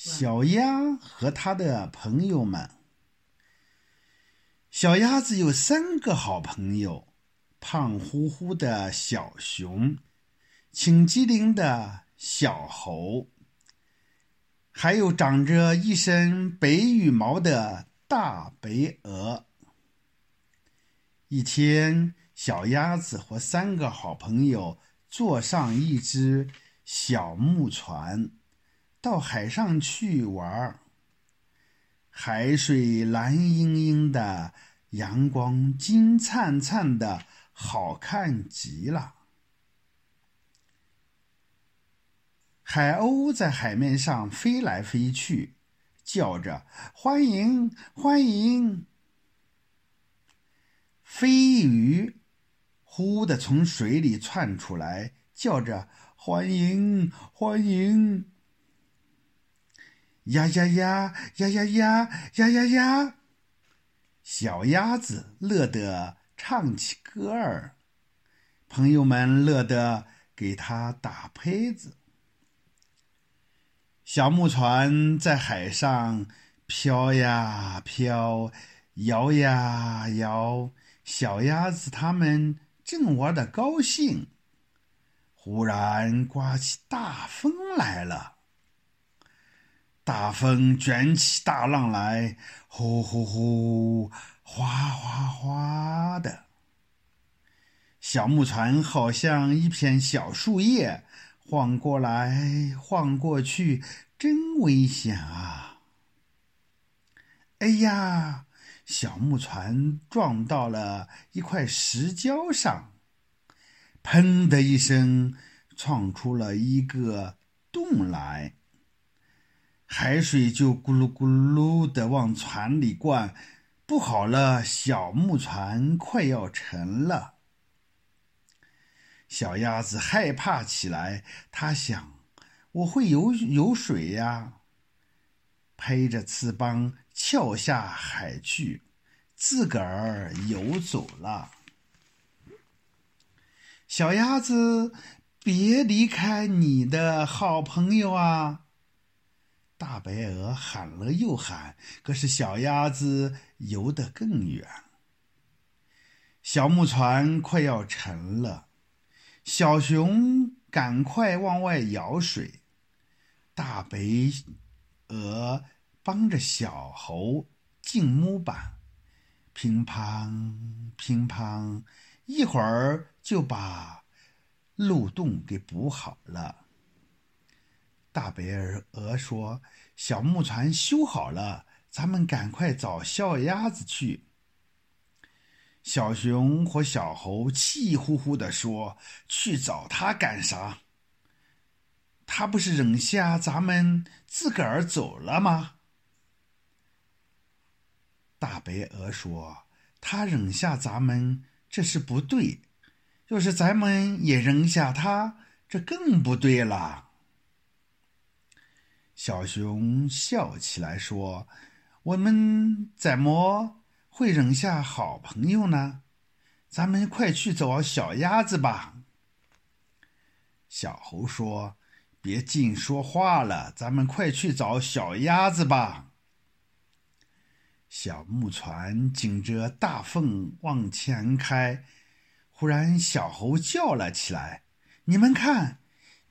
小鸭和他的朋友们。小鸭子有三个好朋友：胖乎乎的小熊，青机灵的小猴，还有长着一身白羽毛的大白鹅。一天，小鸭子和三个好朋友坐上一只小木船，到海上去玩儿。海水蓝盈盈的，阳光金灿灿的，好看极了。海鸥在海面上飞来飞去，叫着“欢迎，欢迎”。飞鱼忽地从水里窜出来，叫着“欢迎，欢迎”！呀呀呀呀呀呀呀呀呀！小鸭子乐得唱起歌儿，朋友们乐得给它打拍子。小木船在海上飘呀飘，摇呀摇。小鸭子他们正玩得高兴，忽然刮起大风来了。大风卷起大浪来，呼呼呼，哗哗哗的。小木船好像一片小树叶，晃过来晃过去，真危险啊！哎呀！小木船撞到了一块石礁上，砰的一声，撞出了一个洞来。海水就咕噜咕噜的往船里灌，不好了，小木船快要沉了。小鸭子害怕起来，它想：我会游游水呀。拍着翅膀跳下海去，自个儿游走了。小鸭子，别离开你的好朋友啊！大白鹅喊了又喊，可是小鸭子游得更远。小木船快要沉了，小熊赶快往外舀水，大白。鹅帮着小猴进木板，乒乓乒乓，一会儿就把漏洞给补好了。大白鹅说：“小木船修好了，咱们赶快找小鸭子去。”小熊和小猴气呼呼地说：“去找他干啥？”他不是扔下咱们自个儿走了吗？大白鹅说：“他扔下咱们，这是不对。要是咱们也扔下他，这更不对了。”小熊笑起来说：“我们怎么会扔下好朋友呢？咱们快去找小鸭子吧。”小猴说。别净说话了，咱们快去找小鸭子吧。小木船紧着大风往前开，忽然小猴叫了起来：“你们看，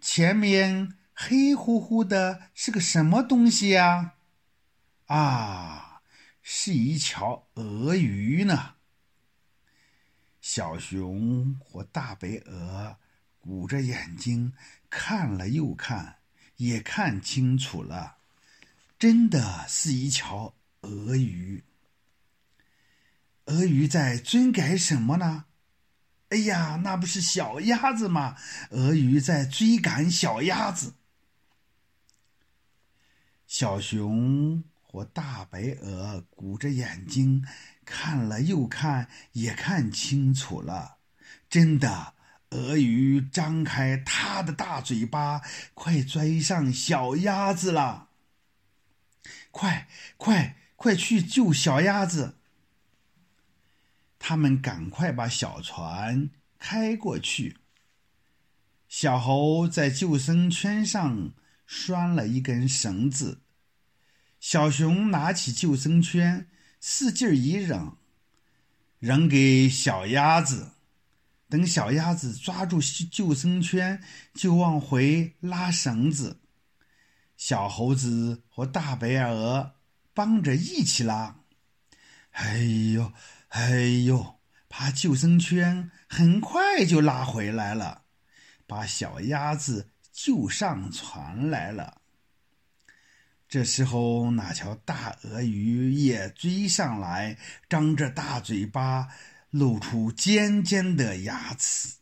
前面黑乎乎的，是个什么东西呀？”“啊，是一条鳄鱼呢。”小熊和大白鹅。捂着眼睛看了又看，也看清楚了，真的是一条鳄鱼。鳄鱼在追赶什么呢？哎呀，那不是小鸭子吗？鳄鱼在追赶小鸭子。小熊和大白鹅鼓着眼睛看了又看，也看清楚了，真的。鳄鱼张开它的大嘴巴，快追上小鸭子了！快快快去救小鸭子！他们赶快把小船开过去。小猴在救生圈上拴了一根绳子，小熊拿起救生圈，使劲一扔，扔给小鸭子。等小鸭子抓住救生圈，就往回拉绳子。小猴子和大白鹅帮着一起拉。哎呦，哎呦！把救生圈很快就拉回来了，把小鸭子就上船来了。这时候，那条大鳄鱼也追上来，张着大嘴巴，露出尖尖的牙齿，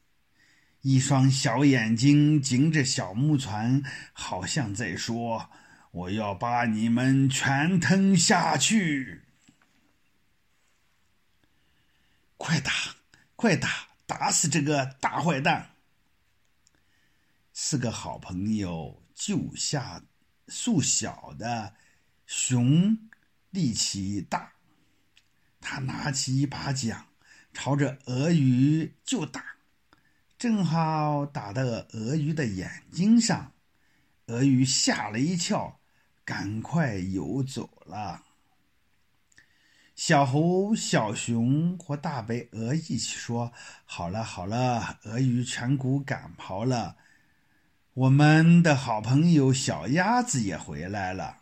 一双小眼睛盯着小木船，好像在说：“我要把你们全吞下去。”快打，快打，打死这个大坏蛋！是个好朋友救下。树小的熊力气大，他拿起一把桨，朝着鳄鱼就打，正好打到鳄鱼的眼睛上，鳄鱼吓了一跳，赶快游走了。小猴、小熊和大白鹅一起说：“好了好了，鳄鱼全骨赶跑了。”我们的好朋友小鸭子也回来了。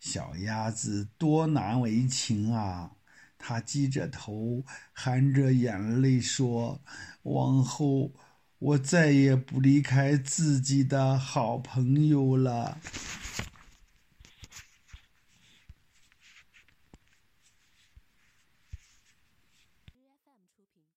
小鸭子多难为情啊！它低着头，含着眼泪说：“往后我再也不离开自己的好朋友了。”